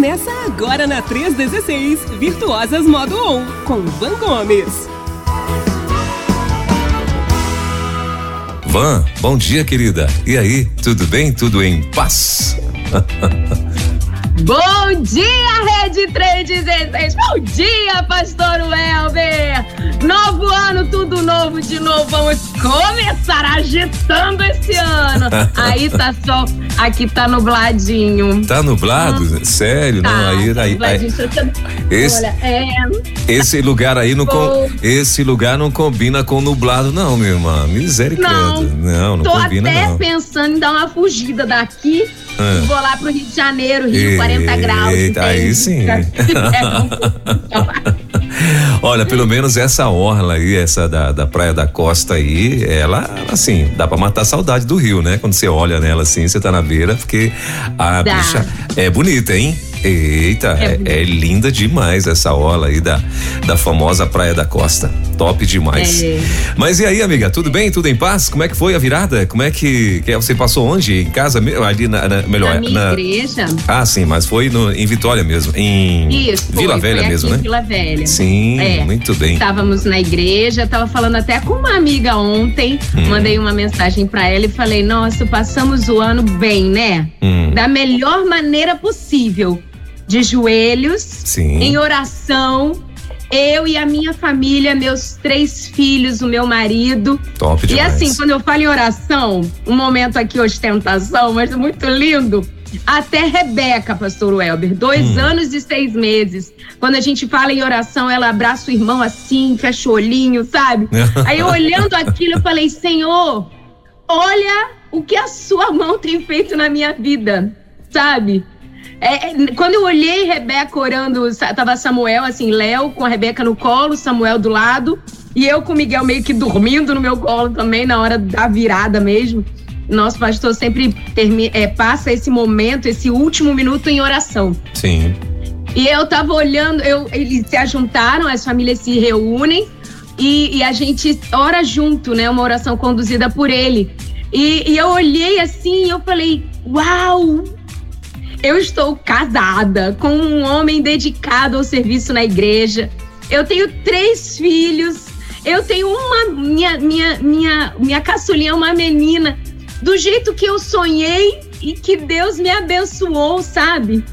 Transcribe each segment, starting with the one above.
Começa agora na 316, Virtuosas Modo On, com Van Gomes. Van, bom dia, querida. E aí, tudo bem? Tudo em paz? Bom dia, Rede 316. Bom dia, Pastor Welber. Novo ano, tudo novo de novo. Vamos começar agitando esse ano. Aí tá só, aqui tá nubladinho. Tá nublado? Hum. Sério? Tá, não, aí, aí, aí esse, Olha, é... esse lugar aí não com, esse lugar não combina com nublado não, minha irmã. Misericórdia. Não, não, não tô combina até não. pensando em dar uma fugida daqui ah. Vou lá pro Rio de Janeiro, Rio, e... 40 graus. Eita, aí sim. Olha, pelo menos essa orla aí, essa da, da Praia da Costa aí, ela, assim, dá pra matar a saudade do Rio, né? Quando você olha nela assim, você tá na beira, porque a dá. bicha é bonita, hein? Eita, é, é, é, linda demais essa orla aí da, da famosa Praia da Costa. Top demais. É. Mas e aí, amiga, tudo bem? Tudo em paz? Como é que foi a virada? Como é que, que você passou onde? Em casa? Ali na, na melhor. Na minha na... igreja. Ah, sim, mas foi no, em Vitória mesmo. Em Isso, Vila foi, Velha foi mesmo, né? Vila Velha. Sim, é. muito bem. Estávamos na igreja, tava falando até com uma amiga ontem, hum. mandei uma mensagem para ela e falei: "Nossa, passamos o ano bem, né? Hum. Da melhor maneira possível." De joelhos, Sim. em oração. Eu e a minha família, meus três filhos, o meu marido. Top demais. E assim, quando eu falo em oração, um momento aqui ostentação, mas muito lindo. Até Rebeca, pastor Welber, dois hum. anos e seis meses. Quando a gente fala em oração, ela abraça o irmão assim, fecha o olhinho, sabe? Aí olhando aquilo, eu falei, Senhor, olha o que a sua mão tem feito na minha vida, sabe? É, é, quando eu olhei Rebeca orando, tava Samuel, assim, Léo com a Rebeca no colo, Samuel do lado, e eu com o Miguel meio que dormindo no meu colo também, na hora da virada mesmo. Nosso pastor sempre é, passa esse momento, esse último minuto em oração. Sim. E eu tava olhando, eu, eles se ajuntaram, as famílias se reúnem e, e a gente ora junto, né? Uma oração conduzida por ele. E, e eu olhei assim e eu falei, uau, eu estou casada com um homem dedicado ao serviço na igreja. Eu tenho três filhos. Eu tenho uma minha minha minha minha caçulinha, uma menina do jeito que eu sonhei e que Deus me abençoou, sabe?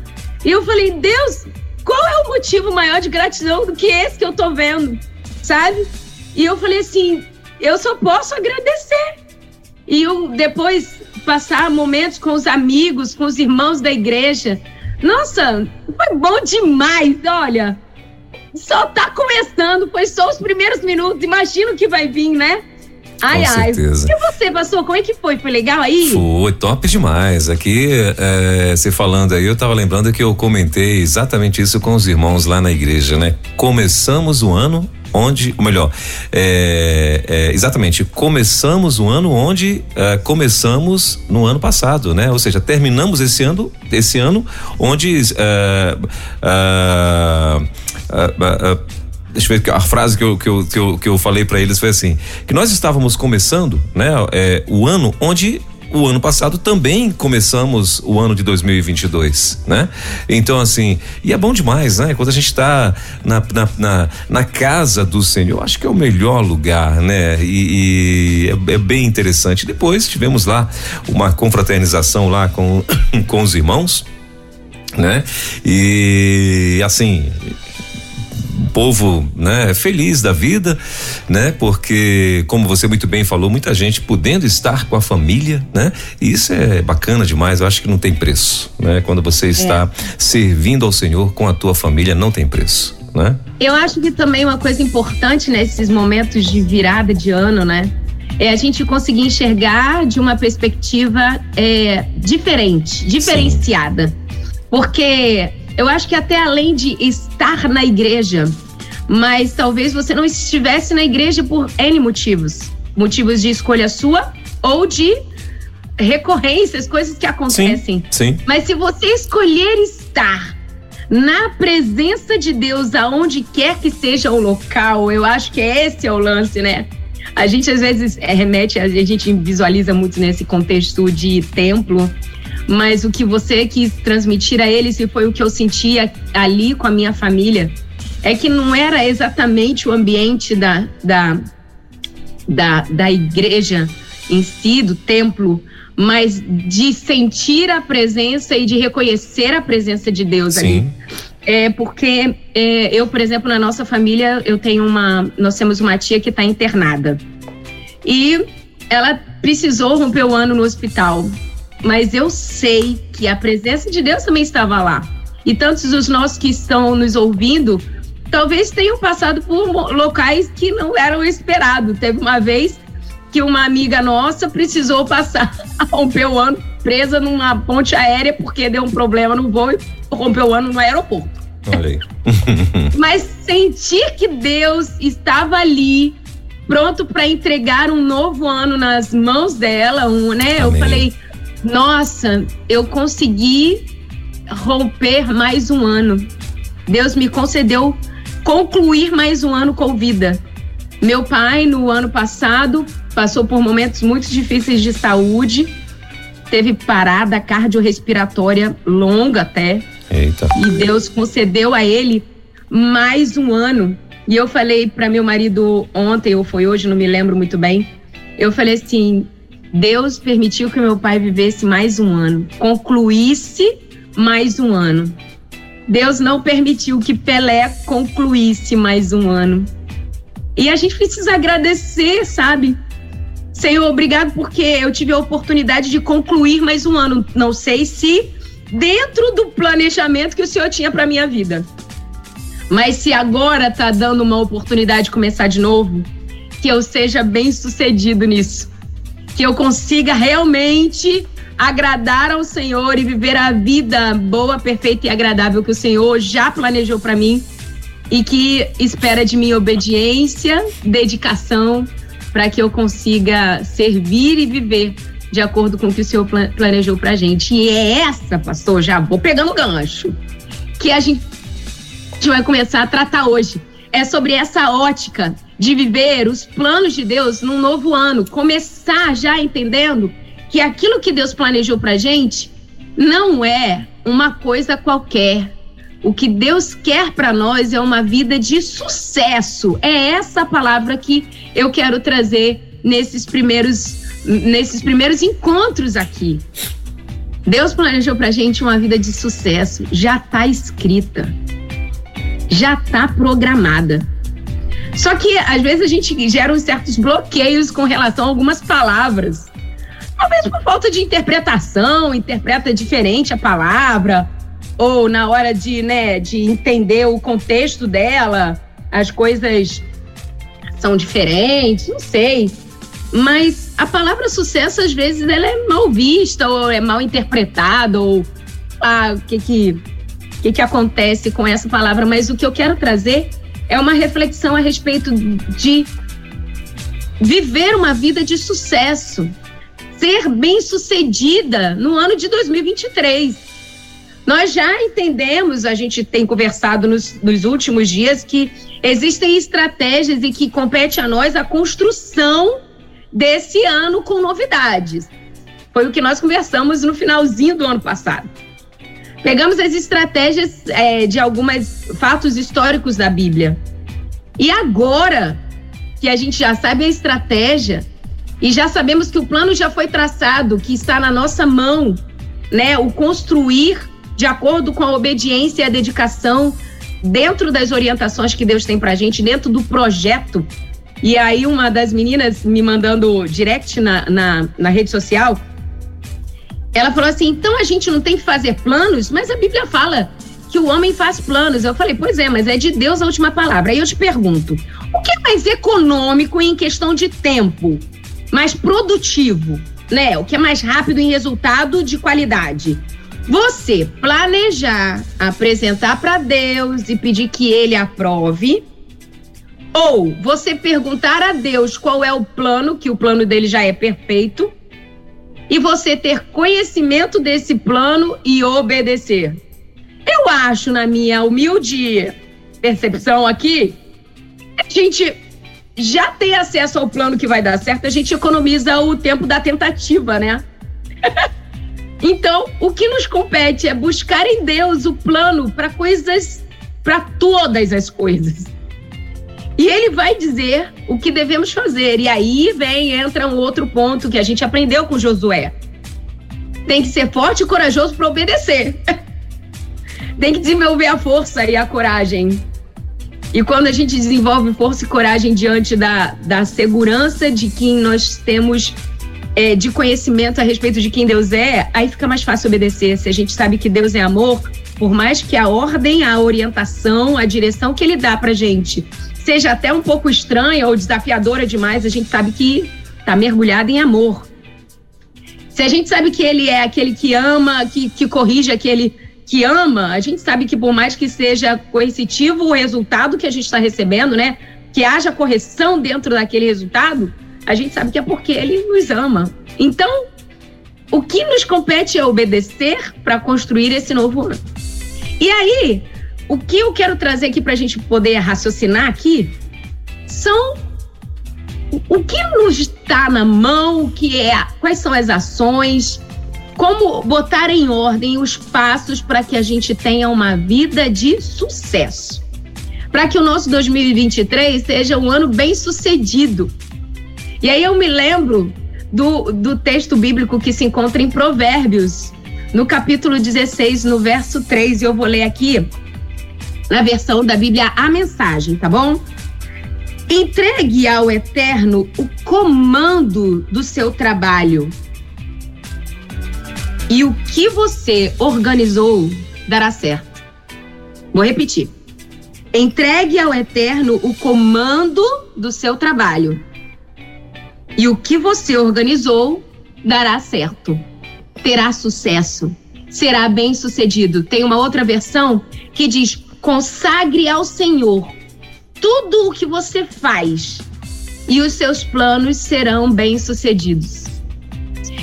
E eu falei, Deus, qual é o motivo maior de gratidão do que esse que eu tô vendo, sabe? E eu falei assim, eu só posso agradecer. E eu depois passar momentos com os amigos, com os irmãos da igreja. Nossa, foi bom demais, olha. Só tá começando, foi só os primeiros minutos, imagina o que vai vir, né? Ai, Com ai. Certeza. E você, pastor, como é que foi? Foi legal aí? Foi top demais. Aqui, é, você falando aí, eu tava lembrando que eu comentei exatamente isso com os irmãos lá na igreja, né? Começamos o ano onde, ou melhor, é, é, exatamente, começamos o ano onde é, começamos no ano passado, né? Ou seja, terminamos esse ano, esse ano onde é, é, deixa eu ver a frase que eu, que eu, que eu, que eu falei para eles foi assim que nós estávamos começando né é, o ano onde o ano passado também começamos o ano de 2022, né? Então, assim, e é bom demais, né? Quando a gente está na, na, na, na, casa do Senhor, acho que é o melhor lugar, né? E, e é, é, bem interessante. Depois tivemos lá uma confraternização lá com, com os irmãos, né? E assim, povo, né, feliz da vida, né? Porque como você muito bem falou, muita gente podendo estar com a família, né? E isso é bacana demais, eu acho que não tem preço, né? Quando você está é. servindo ao Senhor com a tua família, não tem preço. Né? Eu acho que também uma coisa importante nesses momentos de virada de ano, né? É a gente conseguir enxergar de uma perspectiva é, diferente, diferenciada. Sim. Porque eu acho que até além de estar na igreja, mas talvez você não estivesse na igreja por N motivos. Motivos de escolha sua ou de recorrências, coisas que acontecem. Sim, sim. Mas se você escolher estar na presença de Deus, aonde quer que seja o local, eu acho que esse é o lance, né? A gente às vezes é, remete, a gente visualiza muito nesse contexto de templo, mas o que você quis transmitir a eles e foi o que eu sentia ali com a minha família é que não era exatamente o ambiente da, da, da, da igreja em si, do templo, mas de sentir a presença e de reconhecer a presença de Deus Sim. ali. É porque é, eu, por exemplo, na nossa família, eu tenho uma. Nós temos uma tia que está internada. E ela precisou romper o ano no hospital. Mas eu sei que a presença de Deus também estava lá. E tantos dos nossos que estão nos ouvindo, talvez tenham passado por locais que não eram esperados. Teve uma vez que uma amiga nossa precisou passar, romper o ano presa numa ponte aérea porque deu um problema no voo e rompeu o ano no aeroporto. Olha aí. Mas sentir que Deus estava ali, pronto para entregar um novo ano nas mãos dela, um, né? Amém. Eu falei, nossa, eu consegui romper mais um ano. Deus me concedeu concluir mais um ano com vida. Meu pai, no ano passado, passou por momentos muito difíceis de saúde, teve parada cardiorrespiratória longa até. Eita. E Deus concedeu a ele mais um ano. E eu falei para meu marido ontem, ou foi hoje, não me lembro muito bem. Eu falei assim: Deus permitiu que meu pai vivesse mais um ano, concluísse mais um ano. Deus não permitiu que Pelé concluísse mais um ano. E a gente precisa agradecer, sabe? Senhor, obrigado porque eu tive a oportunidade de concluir mais um ano. Não sei se dentro do planejamento que o Senhor tinha para minha vida. Mas se agora tá dando uma oportunidade de começar de novo, que eu seja bem sucedido nisso. Que eu consiga realmente agradar ao Senhor e viver a vida boa, perfeita e agradável que o Senhor já planejou para mim e que espera de mim obediência, dedicação, para que eu consiga servir e viver de acordo com o que o Senhor planejou para gente. E é essa, pastor, já vou pegando o gancho, que a gente vai começar a tratar hoje. É sobre essa ótica de viver os planos de Deus num novo ano, começar já entendendo que aquilo que Deus planejou para gente não é uma coisa qualquer. O que Deus quer para nós é uma vida de sucesso. É essa palavra que eu quero trazer nesses primeiros nesses primeiros encontros aqui. Deus planejou pra gente uma vida de sucesso, já tá escrita. Já tá programada. Só que às vezes a gente gera uns certos bloqueios com relação a algumas palavras. Talvez por falta de interpretação, interpreta diferente a palavra, ou na hora de, né, de entender o contexto dela, as coisas são diferentes, não sei. Mas a palavra sucesso, às vezes, ela é mal vista, ou é mal interpretada, ou ah, o que que, que que acontece com essa palavra. Mas o que eu quero trazer é uma reflexão a respeito de viver uma vida de sucesso, ser bem-sucedida no ano de 2023. Nós já entendemos, a gente tem conversado nos, nos últimos dias, que existem estratégias e que compete a nós a construção desse ano com novidades. Foi o que nós conversamos no finalzinho do ano passado. Pegamos as estratégias é, de alguns fatos históricos da Bíblia. E agora que a gente já sabe a estratégia e já sabemos que o plano já foi traçado, que está na nossa mão, né? O construir de acordo com a obediência e a dedicação dentro das orientações que Deus tem para a gente, dentro do projeto e aí uma das meninas me mandando direct na, na, na rede social, ela falou assim: então a gente não tem que fazer planos, mas a Bíblia fala que o homem faz planos. Eu falei, pois é, mas é de Deus a última palavra. Aí eu te pergunto: o que é mais econômico em questão de tempo? Mais produtivo, né? O que é mais rápido em resultado de qualidade? Você planejar, apresentar para Deus e pedir que ele aprove ou você perguntar a Deus qual é o plano, que o plano dele já é perfeito, e você ter conhecimento desse plano e obedecer. Eu acho, na minha humilde percepção aqui, a gente já tem acesso ao plano que vai dar certo, a gente economiza o tempo da tentativa, né? Então, o que nos compete é buscar em Deus o plano para coisas, para todas as coisas. E ele vai dizer o que devemos fazer. E aí vem, entra um outro ponto que a gente aprendeu com Josué. Tem que ser forte e corajoso para obedecer. Tem que desenvolver a força e a coragem. E quando a gente desenvolve força e coragem diante da, da segurança de quem nós temos é, de conhecimento a respeito de quem Deus é, aí fica mais fácil obedecer. Se a gente sabe que Deus é amor, por mais que a ordem, a orientação, a direção que Ele dá pra gente seja até um pouco estranha ou desafiadora demais, a gente sabe que está mergulhado em amor. Se a gente sabe que Ele é aquele que ama, que, que corrige aquele que ama, a gente sabe que por mais que seja coercitivo o resultado que a gente está recebendo, né? Que haja correção dentro daquele resultado, a gente sabe que é porque ele nos ama. Então, o que nos compete é obedecer para construir esse novo ano. E aí, o que eu quero trazer aqui para a gente poder raciocinar aqui são o que nos está na mão, o que é, quais são as ações, como botar em ordem os passos para que a gente tenha uma vida de sucesso. Para que o nosso 2023 seja um ano bem sucedido. E aí eu me lembro do, do texto bíblico que se encontra em Provérbios, no capítulo 16, no verso 3, e eu vou ler aqui na versão da Bíblia a mensagem, tá bom? Entregue ao Eterno o comando do seu trabalho e o que você organizou dará certo. Vou repetir. Entregue ao Eterno o comando do seu trabalho. E o que você organizou dará certo. Terá sucesso. Será bem sucedido. Tem uma outra versão que diz: consagre ao Senhor tudo o que você faz, e os seus planos serão bem sucedidos.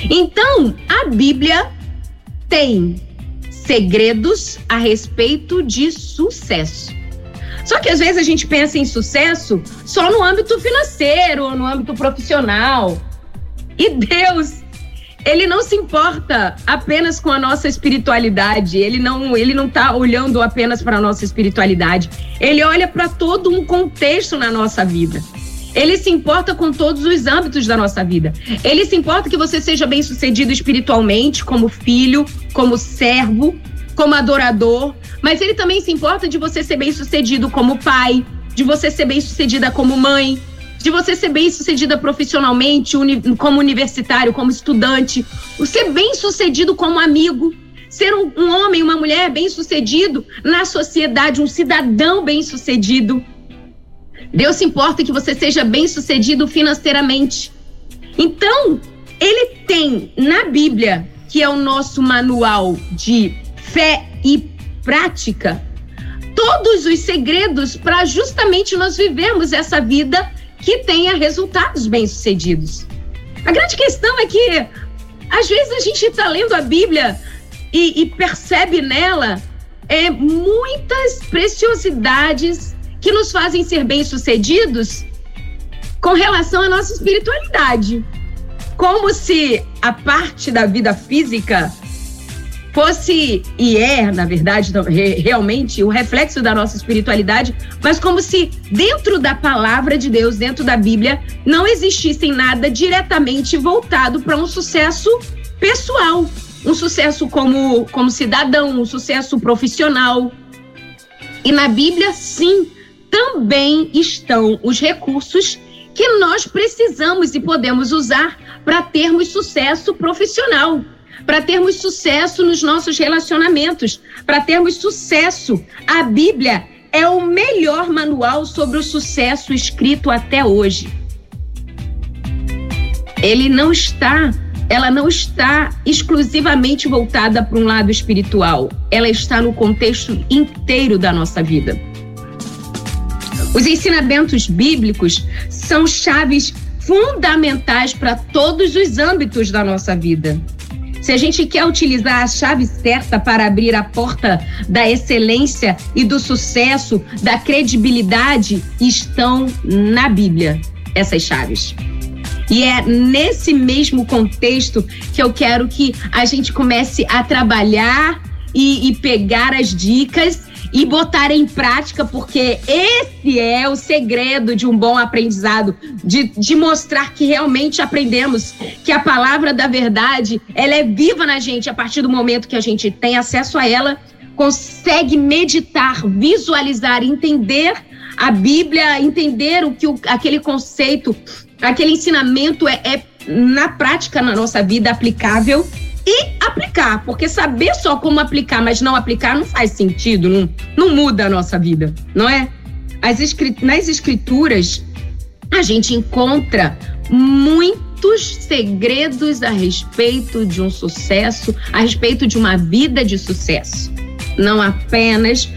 Então, a Bíblia tem segredos a respeito de sucesso. Só que às vezes a gente pensa em sucesso só no âmbito financeiro, no âmbito profissional. E Deus, ele não se importa apenas com a nossa espiritualidade, ele não, ele não tá olhando apenas para a nossa espiritualidade. Ele olha para todo um contexto na nossa vida. Ele se importa com todos os âmbitos da nossa vida. Ele se importa que você seja bem-sucedido espiritualmente, como filho, como servo, como adorador, mas ele também se importa de você ser bem-sucedido como pai, de você ser bem-sucedida como mãe, de você ser bem-sucedida profissionalmente, uni como universitário, como estudante, ser bem-sucedido como amigo, ser um, um homem, uma mulher bem-sucedido na sociedade, um cidadão bem-sucedido. Deus se importa que você seja bem-sucedido financeiramente. Então, ele tem na Bíblia, que é o nosso manual de fé e prática, todos os segredos para justamente nós vivermos essa vida que tenha resultados bem-sucedidos. A grande questão é que, às vezes, a gente está lendo a Bíblia e, e percebe nela é, muitas preciosidades que nos fazem ser bem-sucedidos com relação à nossa espiritualidade. Como se a parte da vida física fosse, e é, na verdade, realmente, o reflexo da nossa espiritualidade, mas como se dentro da palavra de Deus, dentro da Bíblia, não existisse nada diretamente voltado para um sucesso pessoal, um sucesso como, como cidadão, um sucesso profissional. E na Bíblia, sim, também estão os recursos que nós precisamos e podemos usar para termos sucesso profissional, para termos sucesso nos nossos relacionamentos, para termos sucesso. A Bíblia é o melhor manual sobre o sucesso escrito até hoje. Ele não está, ela não está exclusivamente voltada para um lado espiritual. Ela está no contexto inteiro da nossa vida. Os ensinamentos bíblicos são chaves fundamentais para todos os âmbitos da nossa vida. Se a gente quer utilizar a chave certa para abrir a porta da excelência e do sucesso, da credibilidade, estão na Bíblia essas chaves. E é nesse mesmo contexto que eu quero que a gente comece a trabalhar e, e pegar as dicas e botar em prática, porque esse é o segredo de um bom aprendizado, de, de mostrar que realmente aprendemos, que a palavra da verdade, ela é viva na gente a partir do momento que a gente tem acesso a ela, consegue meditar, visualizar, entender a Bíblia, entender o que o, aquele conceito, aquele ensinamento é, é na prática na nossa vida aplicável e aplicar, porque saber só como aplicar, mas não aplicar não faz sentido, não, não muda a nossa vida, não é? As nas escrituras, a gente encontra muitos segredos a respeito de um sucesso, a respeito de uma vida de sucesso. Não apenas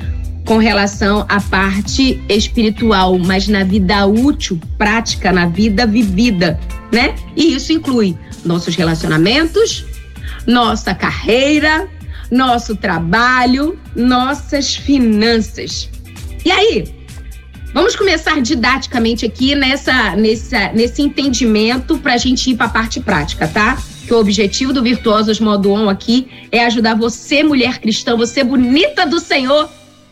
com relação à parte espiritual, mas na vida útil, prática, na vida vivida, né? E isso inclui nossos relacionamentos, nossa carreira, nosso trabalho, nossas finanças. E aí, vamos começar didaticamente aqui nessa, nessa, nesse entendimento para a gente ir para a parte prática, tá? Que o objetivo do Virtuosos Modo On aqui é ajudar você, mulher cristã, você bonita do Senhor,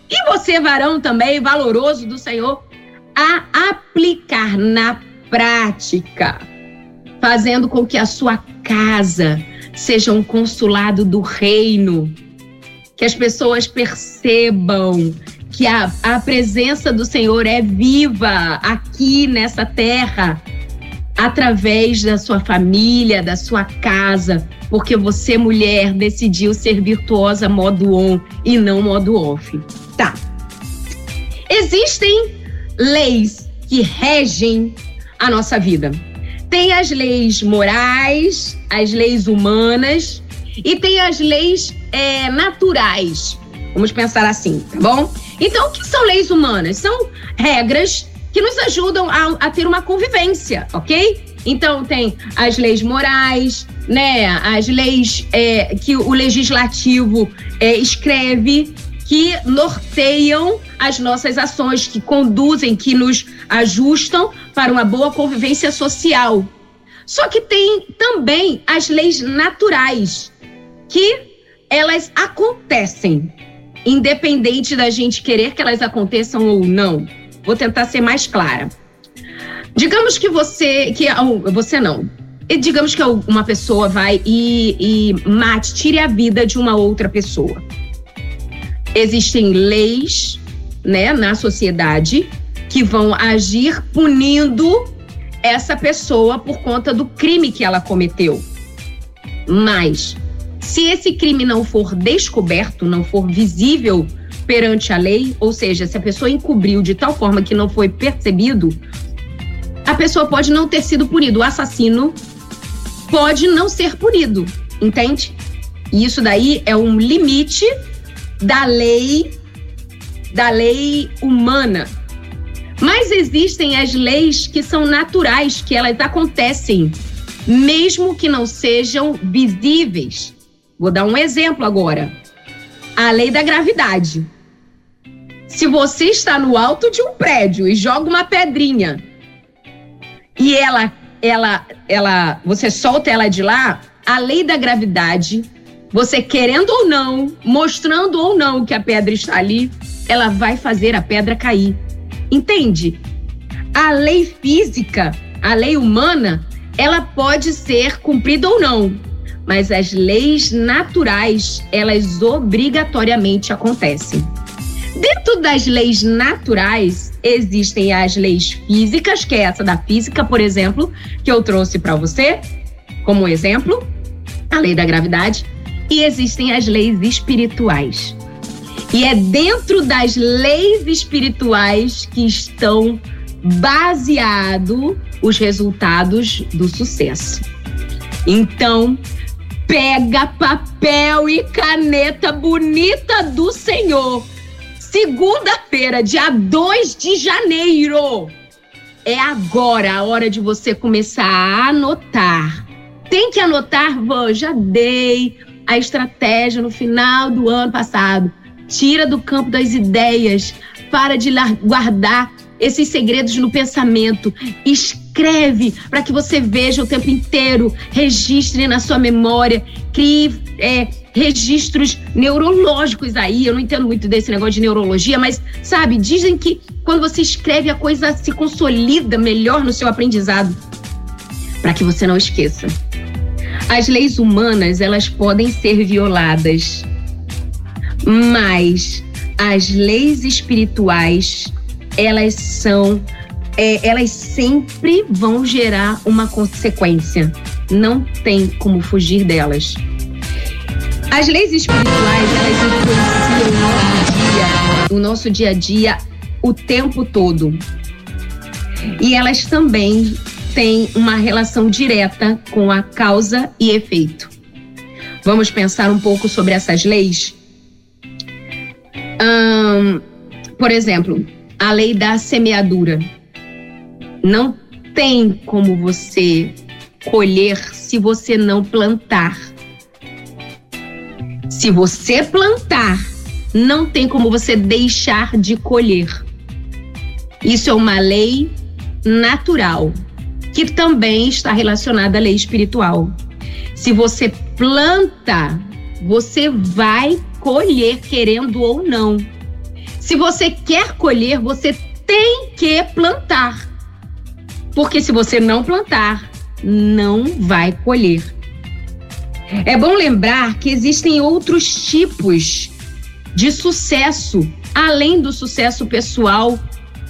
e você, varão também, valoroso do Senhor, a aplicar na prática, fazendo com que a sua casa seja um consulado do reino, que as pessoas percebam que a, a presença do Senhor é viva aqui nessa terra, através da sua família, da sua casa, porque você, mulher, decidiu ser virtuosa modo on e não modo off. Tá. Existem leis que regem a nossa vida. Tem as leis morais, as leis humanas e tem as leis é, naturais. Vamos pensar assim, tá bom? Então, o que são leis humanas? São regras que nos ajudam a, a ter uma convivência, ok? Então, tem as leis morais, né? As leis é, que o legislativo é, escreve que norteiam as nossas ações, que conduzem, que nos ajustam para uma boa convivência social. Só que tem também as leis naturais, que elas acontecem, independente da gente querer que elas aconteçam ou não. Vou tentar ser mais clara. Digamos que você, que você não, digamos que uma pessoa vai e, e mate, tire a vida de uma outra pessoa. Existem leis, né, na sociedade que vão agir punindo essa pessoa por conta do crime que ela cometeu. Mas, se esse crime não for descoberto, não for visível perante a lei, ou seja, se a pessoa encobriu de tal forma que não foi percebido, a pessoa pode não ter sido punido. O assassino pode não ser punido, entende? E isso daí é um limite da lei da lei humana. Mas existem as leis que são naturais, que elas acontecem, mesmo que não sejam visíveis. Vou dar um exemplo agora. A lei da gravidade. Se você está no alto de um prédio e joga uma pedrinha e ela ela ela você solta ela de lá, a lei da gravidade, você querendo ou não, mostrando ou não que a pedra está ali, ela vai fazer a pedra cair. Entende? A lei física, a lei humana, ela pode ser cumprida ou não, mas as leis naturais, elas obrigatoriamente acontecem. Dentro das leis naturais, existem as leis físicas, que é essa da física, por exemplo, que eu trouxe para você como exemplo, a lei da gravidade, e existem as leis espirituais. E é dentro das leis espirituais que estão baseados os resultados do sucesso. Então, pega papel e caneta bonita do Senhor. Segunda-feira, dia 2 de janeiro. É agora a hora de você começar a anotar. Tem que anotar, Vã, já dei a estratégia no final do ano passado. Tira do campo das ideias, para de guardar esses segredos no pensamento, escreve para que você veja o tempo inteiro, registre na sua memória, crie é, registros neurológicos aí. Eu não entendo muito desse negócio de neurologia, mas sabe, dizem que quando você escreve a coisa se consolida melhor no seu aprendizado, para que você não esqueça. As leis humanas, elas podem ser violadas, mas as leis espirituais, elas são é, elas sempre vão gerar uma consequência. Não tem como fugir delas. As leis espirituais, elas influenciam o nosso dia, o nosso dia a dia o tempo todo. E elas também têm uma relação direta com a causa e efeito. Vamos pensar um pouco sobre essas leis? Por exemplo, a lei da semeadura. Não tem como você colher se você não plantar. Se você plantar, não tem como você deixar de colher. Isso é uma lei natural, que também está relacionada à lei espiritual. Se você planta, você vai colher, querendo ou não. Se você quer colher, você tem que plantar. Porque se você não plantar, não vai colher. É bom lembrar que existem outros tipos de sucesso, além do sucesso pessoal.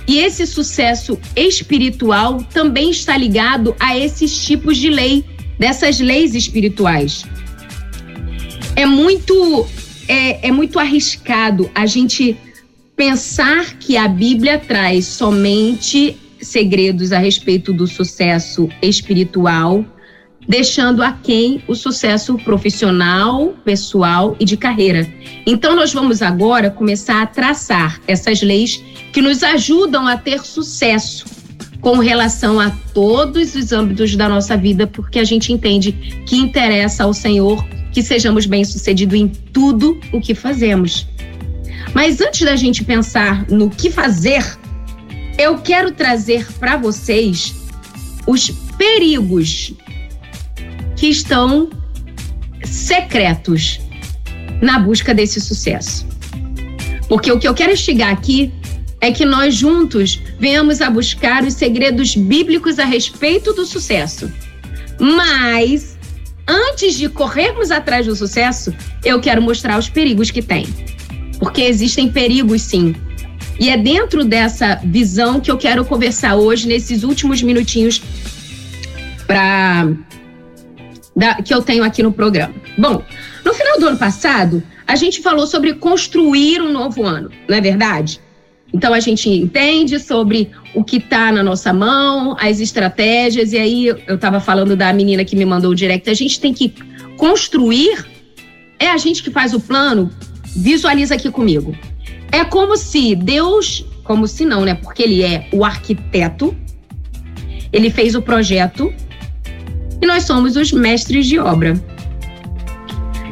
E esse sucesso espiritual também está ligado a esses tipos de lei, dessas leis espirituais. É muito, é, é muito arriscado a gente pensar que a Bíblia traz somente segredos a respeito do sucesso espiritual, deixando a quem o sucesso profissional, pessoal e de carreira. Então, nós vamos agora começar a traçar essas leis que nos ajudam a ter sucesso com relação a todos os âmbitos da nossa vida, porque a gente entende que interessa ao Senhor que sejamos bem-sucedidos em tudo o que fazemos. Mas antes da gente pensar no que fazer, eu quero trazer para vocês os perigos que estão secretos na busca desse sucesso. Porque o que eu quero instigar aqui é que nós juntos venhamos a buscar os segredos bíblicos a respeito do sucesso. Mas, antes de corrermos atrás do sucesso, eu quero mostrar os perigos que tem. Porque existem perigos, sim, e é dentro dessa visão que eu quero conversar hoje, nesses últimos minutinhos pra, da, que eu tenho aqui no programa. Bom, no final do ano passado, a gente falou sobre construir um novo ano, não é verdade? Então a gente entende sobre o que está na nossa mão, as estratégias, e aí eu estava falando da menina que me mandou o direct. A gente tem que construir, é a gente que faz o plano. Visualiza aqui comigo. É como se Deus, como se não, né? Porque ele é o arquiteto, ele fez o projeto e nós somos os mestres de obra.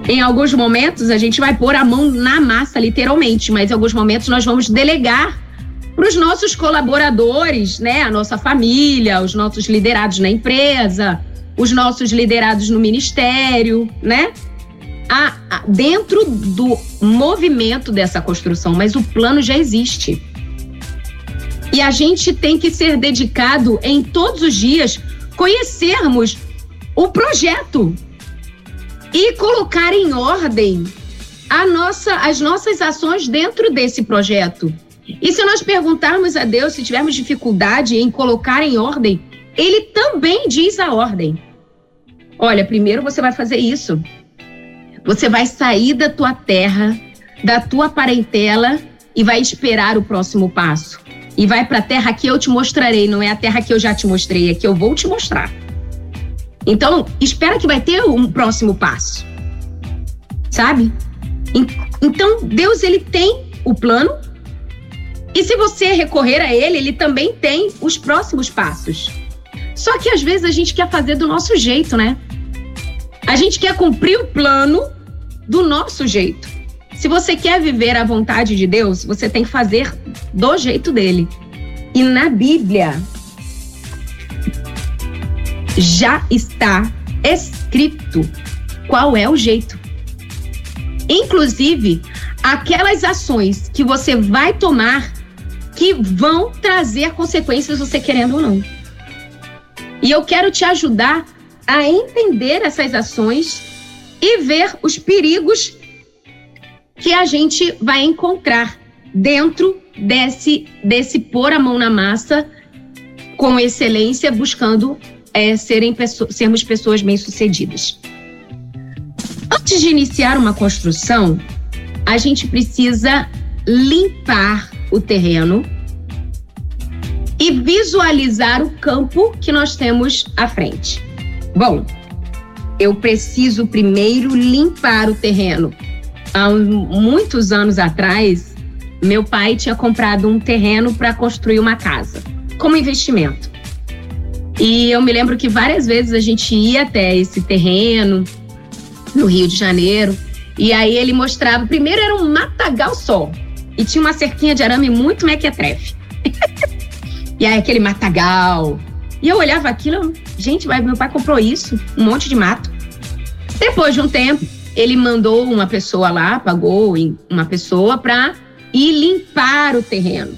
Em alguns momentos a gente vai pôr a mão na massa, literalmente, mas em alguns momentos nós vamos delegar para os nossos colaboradores, né? A nossa família, os nossos liderados na empresa, os nossos liderados no ministério, né? a, a, dentro do movimento dessa construção, mas o plano já existe. E a gente tem que ser dedicado em todos os dias conhecermos o projeto e colocar em ordem nossa, as nossas ações dentro desse projeto. E se nós perguntarmos a Deus, se tivermos dificuldade em colocar em ordem, Ele também diz a ordem. Olha, primeiro você vai fazer isso. Você vai sair da tua terra, da tua parentela e vai esperar o próximo passo. E vai para a terra que eu te mostrarei, não é a terra que eu já te mostrei, é que eu vou te mostrar. Então, espera que vai ter um próximo passo. Sabe? Então, Deus ele tem o plano. E se você recorrer a ele, ele também tem os próximos passos. Só que às vezes a gente quer fazer do nosso jeito, né? A gente quer cumprir o plano do nosso jeito. Se você quer viver a vontade de Deus, você tem que fazer do jeito dele. E na Bíblia, já está escrito qual é o jeito. Inclusive, aquelas ações que você vai tomar que vão trazer consequências, você querendo ou não. E eu quero te ajudar a entender essas ações e ver os perigos que a gente vai encontrar dentro desse, desse pôr a mão na massa com excelência, buscando é, serem sermos pessoas bem-sucedidas. Antes de iniciar uma construção, a gente precisa limpar o terreno e visualizar o campo que nós temos à frente. Bom, eu preciso primeiro limpar o terreno. Há muitos anos atrás, meu pai tinha comprado um terreno para construir uma casa, como investimento. E eu me lembro que várias vezes a gente ia até esse terreno, no Rio de Janeiro, e aí ele mostrava. Primeiro era um matagal só, e tinha uma cerquinha de arame muito mequetrefe. e aí aquele matagal. E eu olhava aquilo, gente, meu pai comprou isso, um monte de mato. Depois de um tempo, ele mandou uma pessoa lá, pagou uma pessoa para ir limpar o terreno.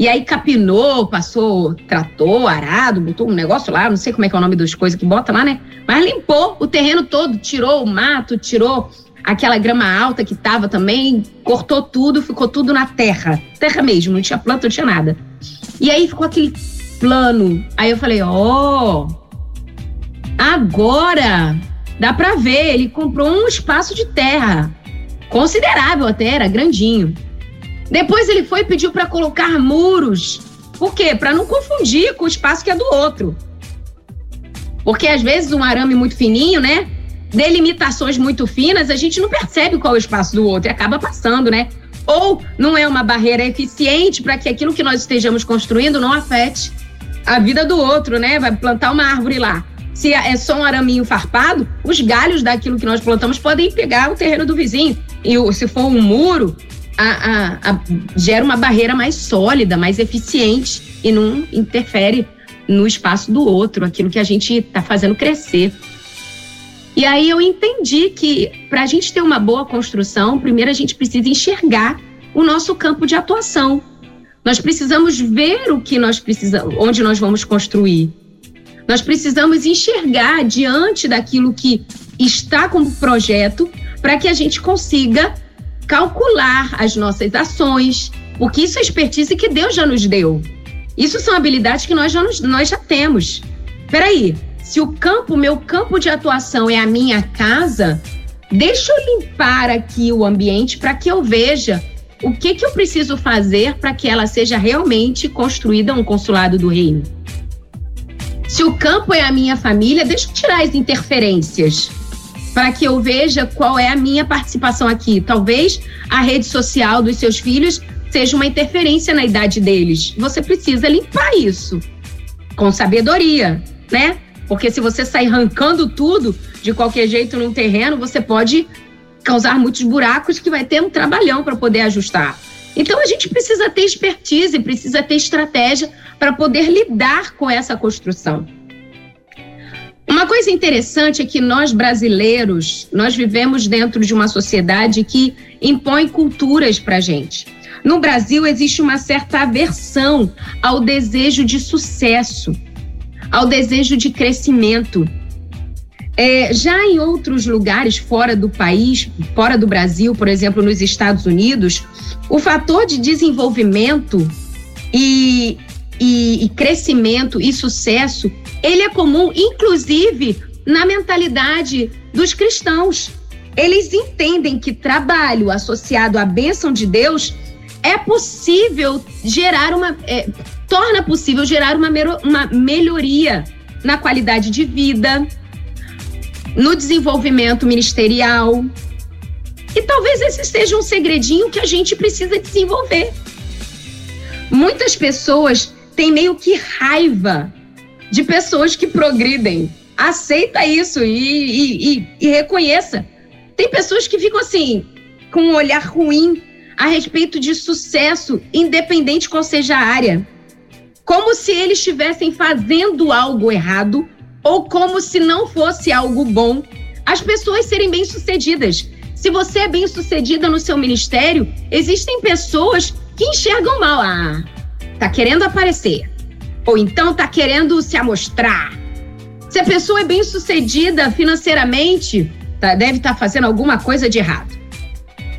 E aí capinou, passou trator, arado, botou um negócio lá, não sei como é que é o nome das coisas que bota lá, né? Mas limpou o terreno todo, tirou o mato, tirou aquela grama alta que tava também, cortou tudo, ficou tudo na terra. Terra mesmo, não tinha planta, não tinha nada. E aí ficou aquele plano. Aí eu falei, ó, oh, agora dá para ver, ele comprou um espaço de terra considerável até, era grandinho. Depois ele foi e pediu para colocar muros. Por quê? Para não confundir com o espaço que é do outro. Porque às vezes um arame muito fininho, né? Delimitações muito finas, a gente não percebe qual é o espaço do outro e acaba passando, né? Ou não é uma barreira eficiente para que aquilo que nós estejamos construindo não afete a vida do outro, né? Vai plantar uma árvore lá. Se é só um araminho farpado, os galhos daquilo que nós plantamos podem pegar o terreno do vizinho. E se for um muro, a, a, a, gera uma barreira mais sólida, mais eficiente e não interfere no espaço do outro, aquilo que a gente está fazendo crescer. E aí eu entendi que para a gente ter uma boa construção, primeiro a gente precisa enxergar o nosso campo de atuação. Nós precisamos ver o que nós precisamos, onde nós vamos construir. Nós precisamos enxergar diante daquilo que está como projeto para que a gente consiga calcular as nossas ações, porque isso é expertise que Deus já nos deu. Isso são habilidades que nós já, nos, nós já temos. Peraí, se o campo, meu campo de atuação é a minha casa, deixa eu limpar aqui o ambiente para que eu veja o que, que eu preciso fazer para que ela seja realmente construída um consulado do reino. Se o campo é a minha família, deixa eu tirar as interferências para que eu veja qual é a minha participação aqui. Talvez a rede social dos seus filhos seja uma interferência na idade deles. Você precisa limpar isso com sabedoria, né? Porque se você sair arrancando tudo de qualquer jeito num terreno, você pode causar muitos buracos que vai ter um trabalhão para poder ajustar. Então a gente precisa ter expertise, precisa ter estratégia para poder lidar com essa construção. Uma coisa interessante é que nós brasileiros, nós vivemos dentro de uma sociedade que impõe culturas para gente. No Brasil existe uma certa aversão ao desejo de sucesso, ao desejo de crescimento. É, já em outros lugares fora do país, fora do Brasil, por exemplo, nos Estados Unidos, o fator de desenvolvimento e, e, e crescimento e sucesso ele é comum, inclusive, na mentalidade dos cristãos. Eles entendem que trabalho associado à bênção de Deus é possível gerar uma. É, torna possível gerar uma, uma melhoria na qualidade de vida, no desenvolvimento ministerial. E talvez esse seja um segredinho que a gente precisa desenvolver. Muitas pessoas têm meio que raiva de pessoas que progridem. Aceita isso e, e, e, e reconheça. Tem pessoas que ficam assim, com um olhar ruim a respeito de sucesso, independente qual seja a área. Como se eles estivessem fazendo algo errado ou como se não fosse algo bom as pessoas serem bem-sucedidas. Se você é bem-sucedida no seu ministério, existem pessoas que enxergam mal. Ah, tá querendo aparecer. Ou então tá querendo se amostrar. Se a pessoa é bem-sucedida financeiramente, tá, deve estar tá fazendo alguma coisa de errado.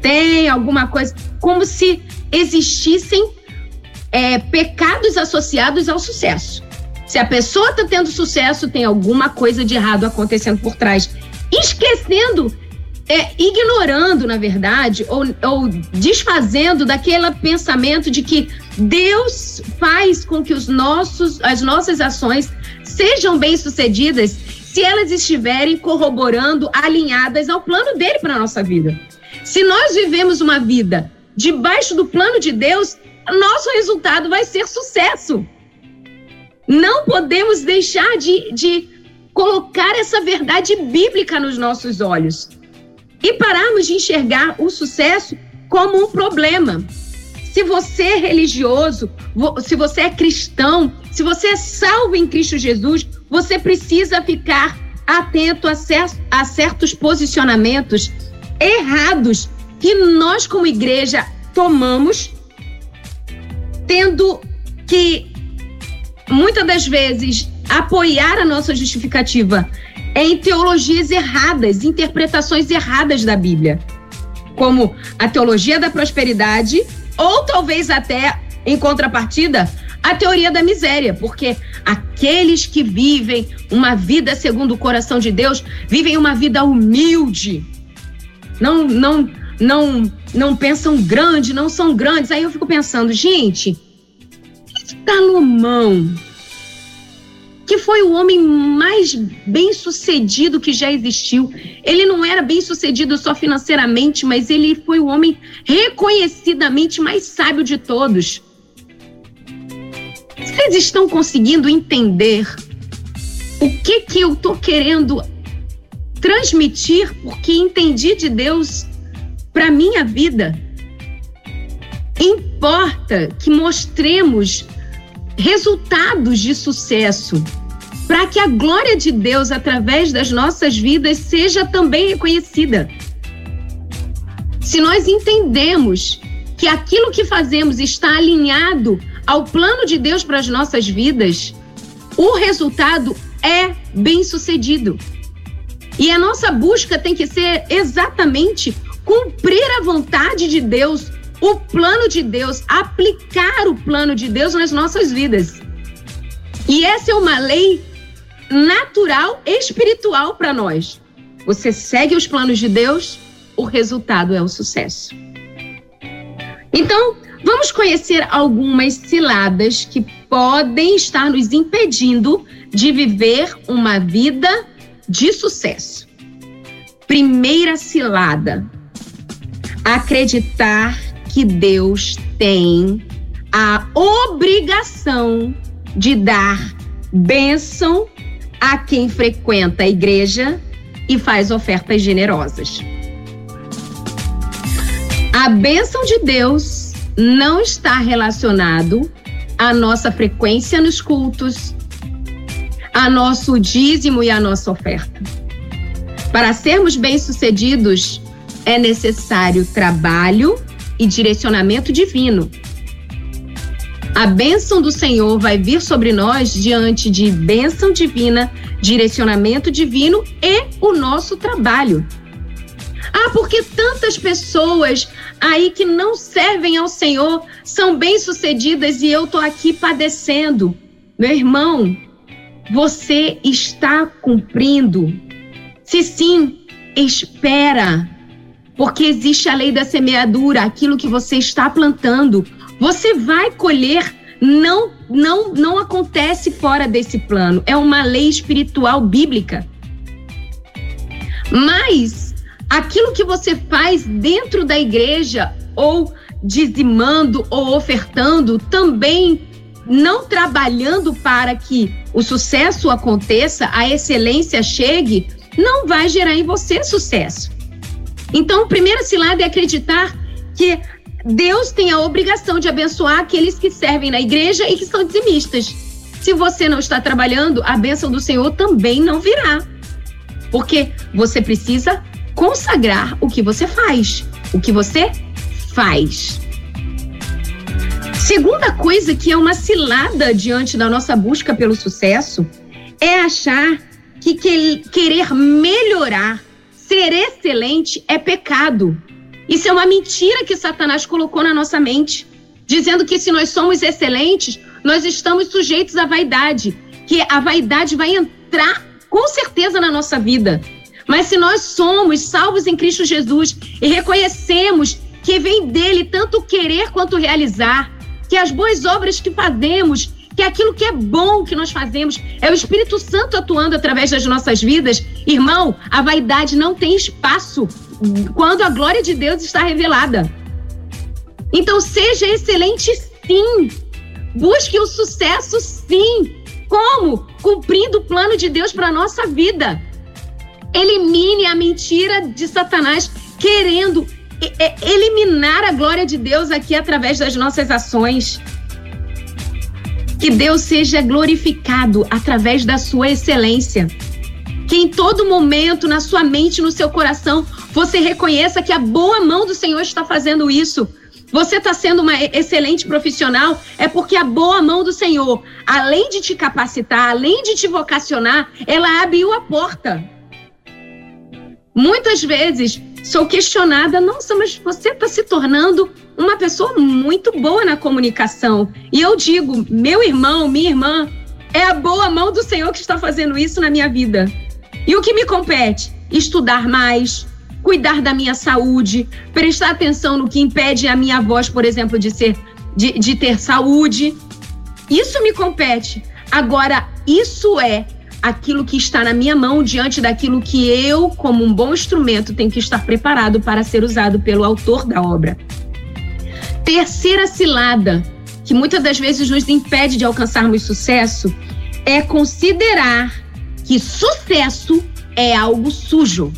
Tem alguma coisa. Como se existissem é, pecados associados ao sucesso. Se a pessoa está tendo sucesso, tem alguma coisa de errado acontecendo por trás. Esquecendo, é, ignorando, na verdade, ou, ou desfazendo daquele pensamento de que Deus faz com que os nossos, as nossas ações sejam bem-sucedidas se elas estiverem corroborando, alinhadas ao plano dele para a nossa vida. Se nós vivemos uma vida debaixo do plano de Deus, nosso resultado vai ser sucesso. Não podemos deixar de, de colocar essa verdade bíblica nos nossos olhos e pararmos de enxergar o sucesso como um problema. Se você é religioso, se você é cristão, se você é salvo em Cristo Jesus, você precisa ficar atento a, certos posicionamentos errados que nós, como igreja, tomamos tendo que muitas das vezes apoiar a nossa justificativa em teologias erradas, interpretações erradas da Bíblia, como a teologia da prosperidade ou talvez até em contrapartida a teoria da miséria, porque aqueles que vivem uma vida segundo o coração de Deus vivem uma vida humilde. Não não não não pensam grande, não são grandes. Aí eu fico pensando, gente, Salomão, que foi o homem mais bem sucedido que já existiu. Ele não era bem sucedido só financeiramente, mas ele foi o homem reconhecidamente mais sábio de todos. Vocês estão conseguindo entender o que que eu tô querendo transmitir porque entendi de Deus para minha vida. Importa que mostremos resultados de sucesso para que a glória de Deus através das nossas vidas seja também reconhecida. Se nós entendemos que aquilo que fazemos está alinhado ao plano de Deus para as nossas vidas, o resultado é bem-sucedido. E a nossa busca tem que ser exatamente cumprir a vontade de Deus, o plano de Deus, aplicar o plano de Deus nas nossas vidas. E essa é uma lei natural, espiritual para nós. Você segue os planos de Deus, o resultado é o sucesso. Então, vamos conhecer algumas ciladas que podem estar nos impedindo de viver uma vida de sucesso. Primeira cilada: acreditar que Deus tem a obrigação de dar bênção a quem frequenta a igreja e faz ofertas generosas. A bênção de Deus não está relacionado à nossa frequência nos cultos, a nosso dízimo e a nossa oferta. Para sermos bem-sucedidos, é necessário trabalho e direcionamento divino. A bênção do Senhor vai vir sobre nós diante de bênção divina, direcionamento divino e o nosso trabalho. Ah, porque tantas pessoas aí que não servem ao Senhor são bem-sucedidas e eu tô aqui padecendo. Meu irmão, você está cumprindo? Se sim, espera porque existe a lei da semeadura, aquilo que você está plantando, você vai colher. Não, não, não acontece fora desse plano. É uma lei espiritual bíblica. Mas aquilo que você faz dentro da igreja ou dizimando ou ofertando também não trabalhando para que o sucesso aconteça, a excelência chegue, não vai gerar em você sucesso. Então, a primeira cilada é acreditar que Deus tem a obrigação de abençoar aqueles que servem na igreja e que são dizimistas. Se você não está trabalhando, a bênção do Senhor também não virá. Porque você precisa consagrar o que você faz. O que você faz. Segunda coisa que é uma cilada diante da nossa busca pelo sucesso é achar que querer melhorar, ser excelente é pecado. Isso é uma mentira que Satanás colocou na nossa mente, dizendo que se nós somos excelentes, nós estamos sujeitos à vaidade, que a vaidade vai entrar com certeza na nossa vida. Mas se nós somos salvos em Cristo Jesus e reconhecemos que vem dele tanto querer quanto realizar, que as boas obras que fazemos, que aquilo que é bom que nós fazemos, é o Espírito Santo atuando através das nossas vidas, irmão, a vaidade não tem espaço quando a glória de Deus está revelada. Então, seja excelente, sim. Busque o sucesso, sim. Como? Cumprindo o plano de Deus para a nossa vida. Elimine a mentira de Satanás, querendo eliminar a glória de Deus aqui através das nossas ações. Que Deus seja glorificado através da sua excelência. Que em todo momento, na sua mente, no seu coração, você reconheça que a boa mão do Senhor está fazendo isso. Você está sendo uma excelente profissional, é porque a boa mão do Senhor, além de te capacitar, além de te vocacionar, ela abriu a porta. Muitas vezes sou questionada, nossa, mas você está se tornando uma pessoa muito boa na comunicação. E eu digo, meu irmão, minha irmã, é a boa mão do Senhor que está fazendo isso na minha vida. E o que me compete? Estudar mais, cuidar da minha saúde, prestar atenção no que impede a minha voz, por exemplo, de ser de, de ter saúde. Isso me compete. Agora, isso é aquilo que está na minha mão diante daquilo que eu, como um bom instrumento, tenho que estar preparado para ser usado pelo autor da obra. Terceira cilada, que muitas das vezes nos impede de alcançarmos sucesso, é considerar que sucesso é algo sujo.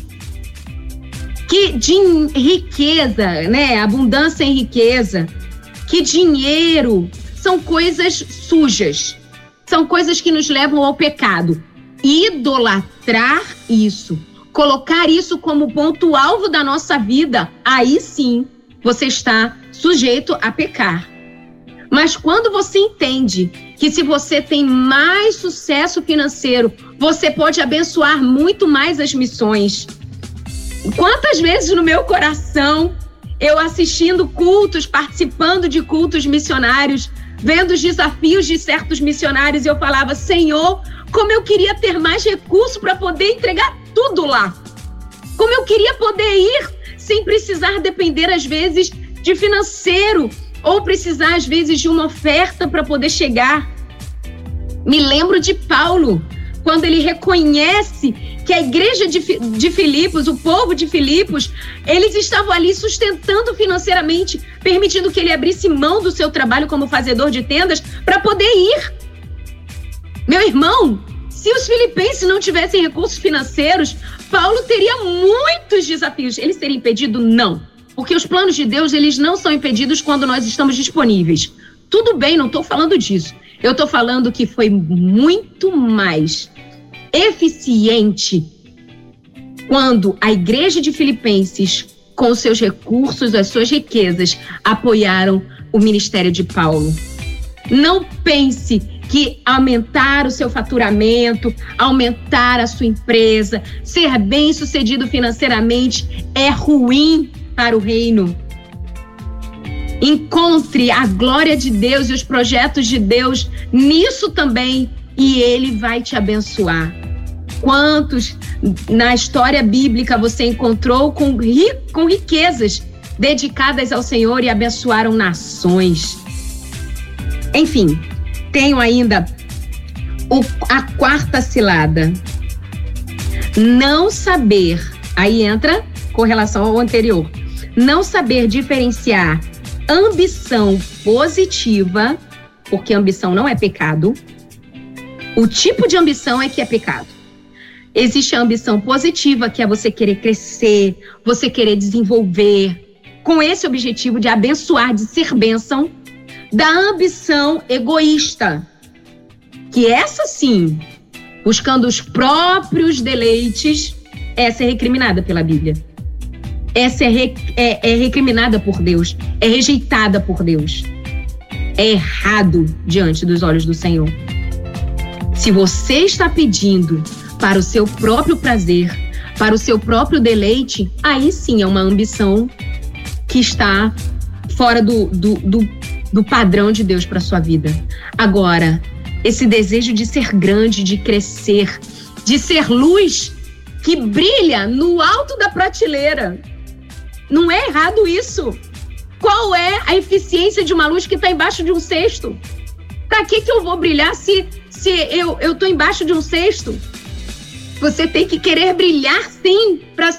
Que de riqueza, né, abundância em riqueza, que dinheiro. São coisas sujas, são coisas que nos levam ao pecado. Idolatrar isso, colocar isso como ponto alvo da nossa vida, aí sim você está sujeito a pecar. Mas quando você entende que se você tem mais sucesso financeiro, você pode abençoar muito mais as missões. Quantas vezes no meu coração, eu assistindo cultos, participando de cultos missionários, vendo os desafios de certos missionários, eu falava: Senhor, como eu queria ter mais recurso para poder entregar tudo lá. Como eu queria poder ir sem precisar depender, às vezes, de financeiro ou precisar, às vezes, de uma oferta para poder chegar. Me lembro de Paulo, quando ele reconhece que a igreja de, de Filipos, o povo de Filipos, eles estavam ali sustentando financeiramente, permitindo que ele abrisse mão do seu trabalho como fazedor de tendas para poder ir meu irmão, se os filipenses não tivessem recursos financeiros, Paulo teria muitos desafios. Ele seria impedido? Não. Porque os planos de Deus, eles não são impedidos quando nós estamos disponíveis. Tudo bem, não estou falando disso. Eu estou falando que foi muito mais eficiente quando a igreja de Filipenses, com seus recursos, as suas riquezas, apoiaram o ministério de Paulo. Não pense que aumentar o seu faturamento, aumentar a sua empresa, ser bem sucedido financeiramente é ruim para o reino. Encontre a glória de Deus e os projetos de Deus nisso também e ele vai te abençoar. Quantos na história bíblica você encontrou com, ri, com riquezas dedicadas ao Senhor e abençoaram nações? Enfim, tenho ainda o, a quarta cilada. Não saber, aí entra com relação ao anterior, não saber diferenciar ambição positiva, porque ambição não é pecado. O tipo de ambição é que é pecado. Existe a ambição positiva, que é você querer crescer, você querer desenvolver, com esse objetivo de abençoar, de ser bênção da ambição egoísta, que essa sim, buscando os próprios deleites, essa é recriminada pela Bíblia. Essa é, re, é, é recriminada por Deus, é rejeitada por Deus. É errado diante dos olhos do Senhor. Se você está pedindo para o seu próprio prazer, para o seu próprio deleite, aí sim é uma ambição que está fora do, do, do, do padrão de Deus para sua vida. Agora, esse desejo de ser grande, de crescer, de ser luz que brilha no alto da prateleira. Não é errado isso. Qual é a eficiência de uma luz que está embaixo de um cesto? Para que, que eu vou brilhar se, se eu estou embaixo de um cesto? Você tem que querer brilhar sim, para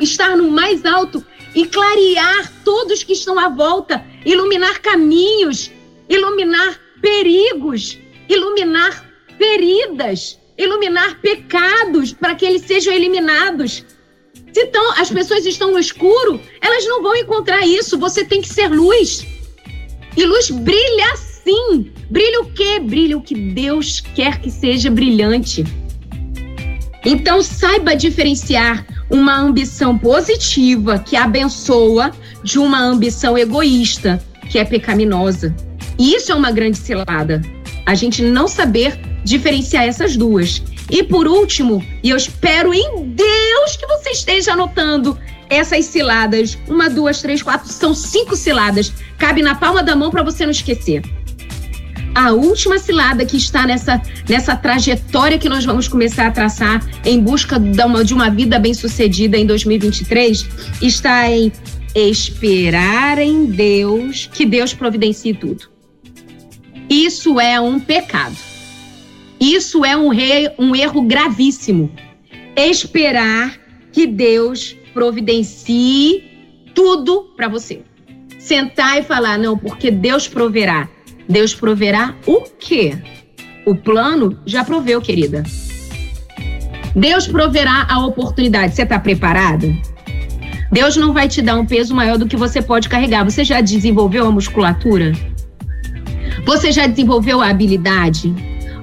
estar no mais alto e clarear todos que estão à volta, iluminar caminhos, iluminar perigos, iluminar feridas, iluminar pecados para que eles sejam eliminados. Se então as pessoas estão no escuro, elas não vão encontrar isso. Você tem que ser luz. E luz brilha sim. Brilha o quê? Brilha o que Deus quer que seja brilhante. Então saiba diferenciar uma ambição positiva que abençoa de uma ambição egoísta que é pecaminosa. E isso é uma grande cilada. A gente não saber diferenciar essas duas. E por último, e eu espero em Deus que você esteja anotando essas ciladas. Uma, duas, três, quatro, são cinco ciladas. Cabe na palma da mão para você não esquecer. A última cilada que está nessa, nessa trajetória que nós vamos começar a traçar em busca de uma, de uma vida bem-sucedida em 2023 está em esperar em Deus que Deus providencie tudo. Isso é um pecado. Isso é um, um erro gravíssimo. Esperar que Deus providencie tudo para você. Sentar e falar, não, porque Deus proverá. Deus proverá o quê? O plano já proveu, querida. Deus proverá a oportunidade. Você está preparada? Deus não vai te dar um peso maior do que você pode carregar. Você já desenvolveu a musculatura? Você já desenvolveu a habilidade?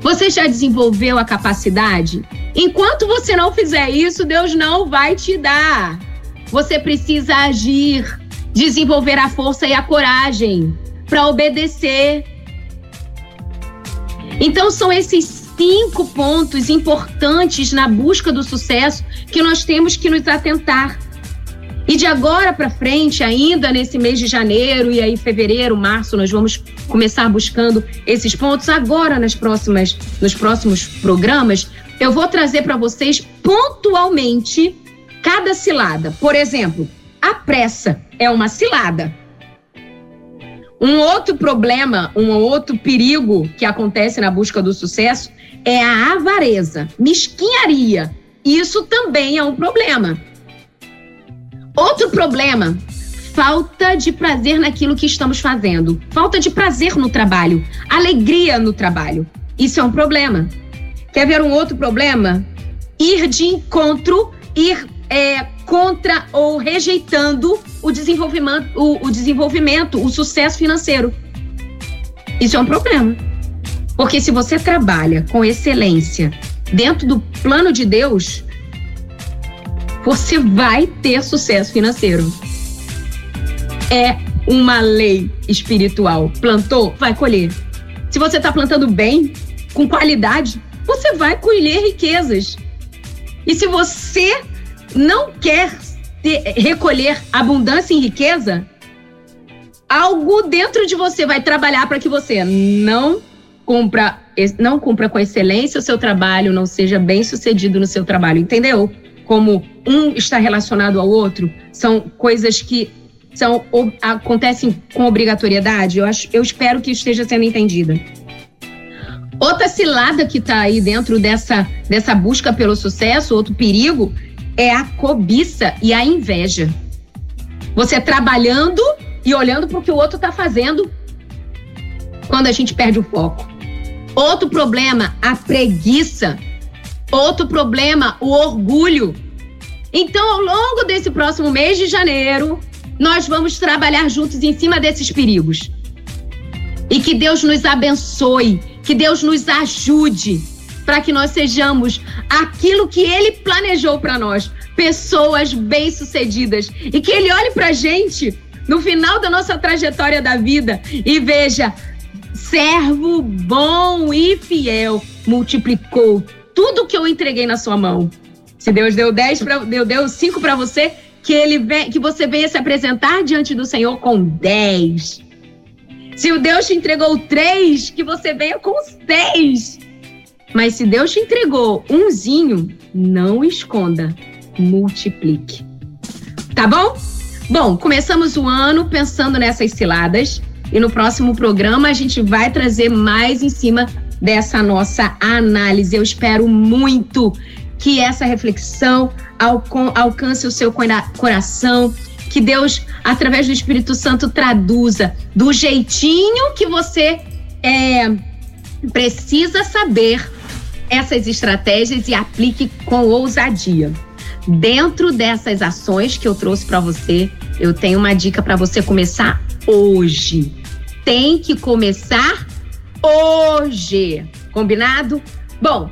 Você já desenvolveu a capacidade? Enquanto você não fizer isso, Deus não vai te dar. Você precisa agir, desenvolver a força e a coragem para obedecer. Então, são esses cinco pontos importantes na busca do sucesso que nós temos que nos atentar. E de agora para frente, ainda nesse mês de janeiro e aí fevereiro, março, nós vamos começar buscando esses pontos. Agora nas próximas, nos próximos programas, eu vou trazer para vocês pontualmente cada cilada. Por exemplo, a pressa é uma cilada. Um outro problema, um outro perigo que acontece na busca do sucesso é a avareza, mesquinharia. Isso também é um problema. Outro problema, falta de prazer naquilo que estamos fazendo, falta de prazer no trabalho, alegria no trabalho. Isso é um problema. Quer ver um outro problema? Ir de encontro, ir é, contra ou rejeitando o desenvolvimento, o, o desenvolvimento, o sucesso financeiro. Isso é um problema. Porque se você trabalha com excelência dentro do plano de Deus, você vai ter sucesso financeiro. É uma lei espiritual. Plantou, vai colher. Se você está plantando bem, com qualidade, você vai colher riquezas. E se você não quer ter, recolher abundância e riqueza, algo dentro de você vai trabalhar para que você não cumpra, não cumpra com excelência o seu trabalho, não seja bem sucedido no seu trabalho, entendeu? Como um está relacionado ao outro, são coisas que são, acontecem com obrigatoriedade, eu, acho, eu espero que esteja sendo entendida. Outra cilada que está aí dentro dessa, dessa busca pelo sucesso, outro perigo, é a cobiça e a inveja. Você trabalhando e olhando para o que o outro está fazendo quando a gente perde o foco. Outro problema, a preguiça. Outro problema, o orgulho. Então, ao longo desse próximo mês de janeiro, nós vamos trabalhar juntos em cima desses perigos. E que Deus nos abençoe, Que Deus nos ajude para que nós sejamos aquilo que Ele planejou para nós, pessoas bem-sucedidas. E que Ele olhe para a gente no final da nossa trajetória da vida e veja: servo bom e fiel multiplicou tudo que eu entreguei na sua mão. Se Deus deu 10 para deu, deu 5 para você, que ele vem, que você venha se apresentar diante do Senhor com 10. Se o Deus te entregou 3, que você venha com 10. Mas se Deus te entregou umzinho, não esconda, multiplique. Tá bom? Bom, começamos o ano pensando nessas ciladas e no próximo programa a gente vai trazer mais em cima dessa nossa análise. Eu espero muito que essa reflexão alcance o seu coração, que Deus, através do Espírito Santo, traduza do jeitinho que você é, precisa saber essas estratégias e aplique com ousadia. Dentro dessas ações que eu trouxe para você, eu tenho uma dica para você começar hoje. Tem que começar hoje. Combinado? Bom,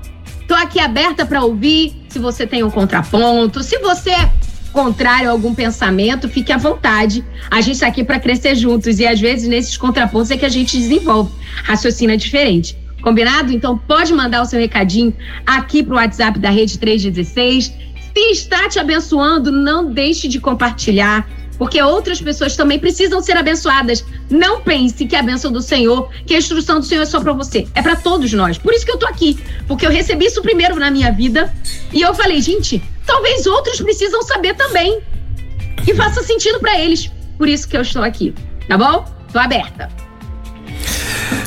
tô aqui aberta para ouvir. Se você tem um contraponto, se você é contrário a algum pensamento, fique à vontade. A gente está aqui para crescer juntos e às vezes nesses contrapontos é que a gente desenvolve raciocínio diferente. Combinado? Então pode mandar o seu recadinho aqui para o WhatsApp da Rede 316. Se está te abençoando, não deixe de compartilhar porque outras pessoas também precisam ser abençoadas. Não pense que a bênção do Senhor, que a instrução do Senhor é só para você, é para todos nós. Por isso que eu tô aqui, porque eu recebi isso primeiro na minha vida e eu falei, gente, talvez outros precisam saber também. E faça sentido para eles. Por isso que eu estou aqui, tá bom? Tô aberta.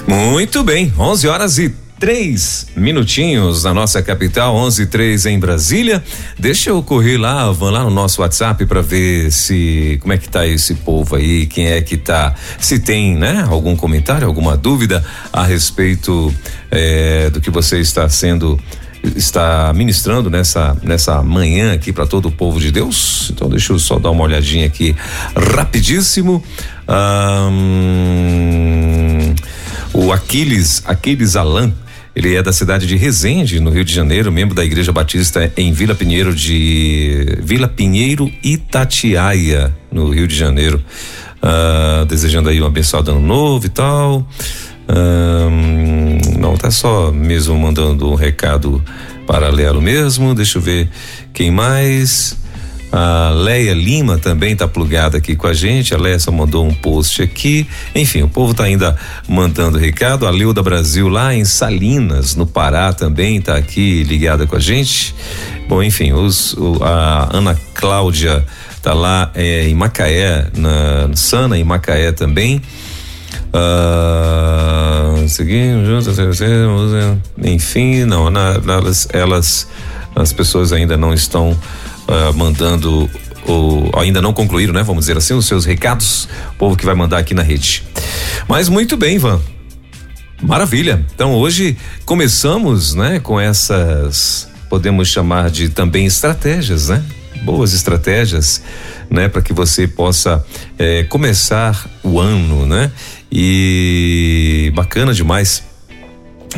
Muito bem, 11 horas e três minutinhos na nossa capital, 11 três em Brasília. Deixa eu correr lá, vão lá no nosso WhatsApp para ver se como é que tá esse povo aí, quem é que tá, se tem, né, algum comentário, alguma dúvida a respeito é, do que você está sendo está ministrando nessa nessa manhã aqui para todo o povo de Deus. Então deixa eu só dar uma olhadinha aqui rapidíssimo. Um, o Aquiles, Aquiles Alan, ele é da cidade de Resende, no Rio de Janeiro, membro da Igreja Batista em Vila Pinheiro de Vila Pinheiro Itatiaia, no Rio de Janeiro. Uh, desejando aí um abençoado ano novo e tal. Uh, não, tá só mesmo mandando um recado paralelo mesmo. Deixa eu ver quem mais. A Leia Lima também está plugada aqui com a gente. A Leia só mandou um post aqui. Enfim, o povo está ainda mandando recado. A Leuda Brasil lá em Salinas, no Pará, também está aqui ligada com a gente. Bom, enfim, os, o, a Ana Cláudia está lá é, em Macaé, na Sana, em Macaé também. Uh, seguimos juntos, enfim, não, na, elas, elas, as pessoas ainda não estão uh, mandando o, ainda não concluíram, né? Vamos dizer assim, os seus recados, o povo que vai mandar aqui na rede. Mas muito bem, Ivan. Maravilha. Então hoje começamos, né, com essas podemos chamar de também estratégias, né? Boas estratégias, né, para que você possa eh, começar o ano, né? E bacana demais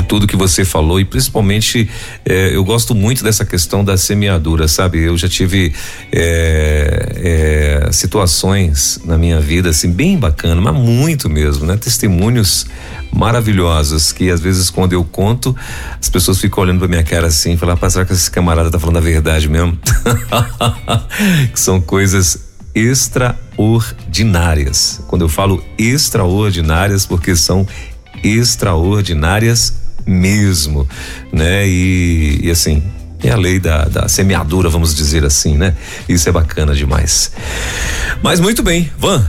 tudo que você falou e principalmente eh, eu gosto muito dessa questão da semeadura, sabe? Eu já tive eh, eh, situações na minha vida assim bem bacana, mas muito mesmo, né? Testemunhos maravilhosos que às vezes quando eu conto as pessoas ficam olhando pra minha cara assim, falar, ah, será que esse camarada tá falando a verdade mesmo? que são coisas extraordinárias. Quando eu falo extraordinárias, porque são extraordinárias mesmo, né? E, e assim, é a lei da, da, semeadura, vamos dizer assim, né? Isso é bacana demais. Mas muito bem, Van,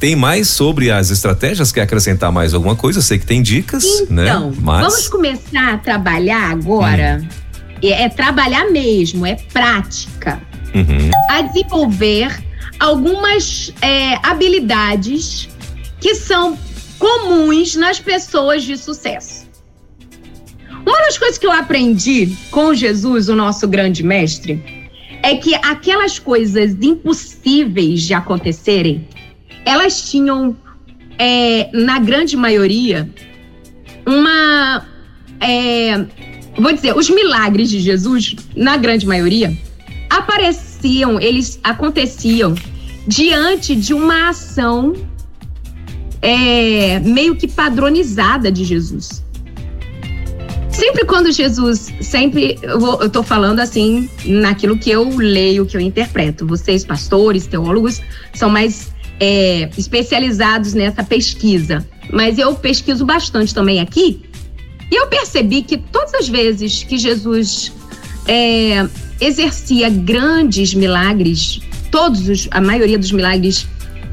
tem mais sobre as estratégias? Quer acrescentar mais alguma coisa? Eu sei que tem dicas, então, né? Então, Mas... vamos começar a trabalhar agora. Hum. É, é, trabalhar mesmo, é prática. Uhum. A desenvolver algumas é, habilidades que são comuns nas pessoas de sucesso. Uma das coisas que eu aprendi com Jesus, o nosso grande mestre, é que aquelas coisas impossíveis de acontecerem, elas tinham, é, na grande maioria, uma, é, vou dizer, os milagres de Jesus, na grande maioria, apareciam, eles aconteciam diante de uma ação é, meio que padronizada de Jesus. Sempre quando Jesus, sempre eu, vou, eu tô falando assim naquilo que eu leio, que eu interpreto. Vocês, pastores, teólogos, são mais é, especializados nessa pesquisa. Mas eu pesquiso bastante também aqui. E eu percebi que todas as vezes que Jesus é, exercia grandes milagres, todos os, a maioria dos milagres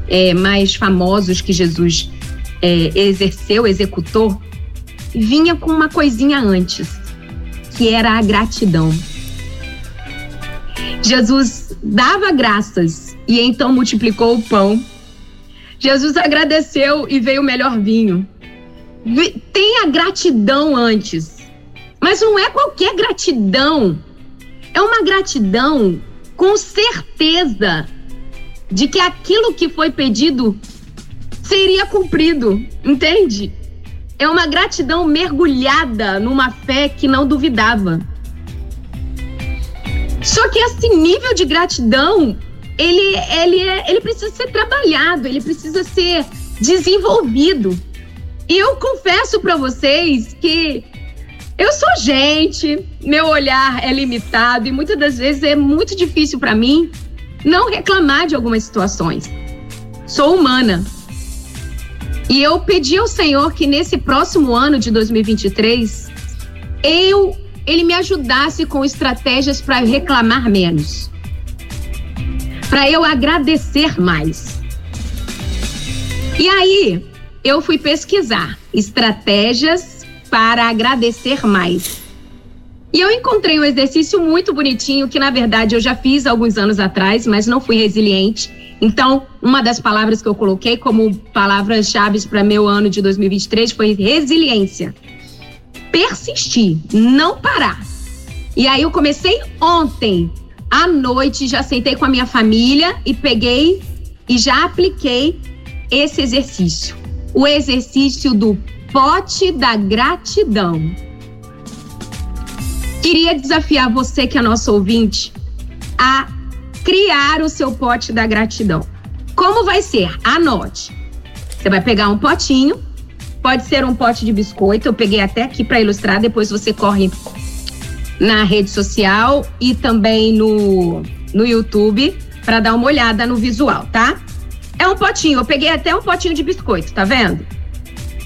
é, mais famosos que Jesus é, exerceu, executou, vinha com uma coisinha antes, que era a gratidão. Jesus dava graças e então multiplicou o pão. Jesus agradeceu e veio o melhor vinho. Tem a gratidão antes, mas não é qualquer gratidão. É uma gratidão com certeza de que aquilo que foi pedido seria cumprido, entende? É uma gratidão mergulhada numa fé que não duvidava. Só que esse nível de gratidão, ele, ele, é, ele precisa ser trabalhado, ele precisa ser desenvolvido. E eu confesso para vocês que eu sou gente, meu olhar é limitado e muitas das vezes é muito difícil para mim não reclamar de algumas situações. Sou humana, e eu pedi ao Senhor que nesse próximo ano de 2023, eu ele me ajudasse com estratégias para reclamar menos. Para eu agradecer mais. E aí, eu fui pesquisar estratégias para agradecer mais. E eu encontrei um exercício muito bonitinho que, na verdade, eu já fiz alguns anos atrás, mas não fui resiliente então, uma das palavras que eu coloquei como palavras-chave para meu ano de 2023 foi resiliência. Persistir, não parar. E aí eu comecei ontem à noite, já sentei com a minha família e peguei e já apliquei esse exercício. O exercício do pote da gratidão. Queria desafiar você que é nosso ouvinte a criar o seu pote da gratidão. Como vai ser? Anote. Você vai pegar um potinho, pode ser um pote de biscoito, eu peguei até aqui para ilustrar, depois você corre na rede social e também no, no YouTube para dar uma olhada no visual, tá? É um potinho, eu peguei até um potinho de biscoito, tá vendo?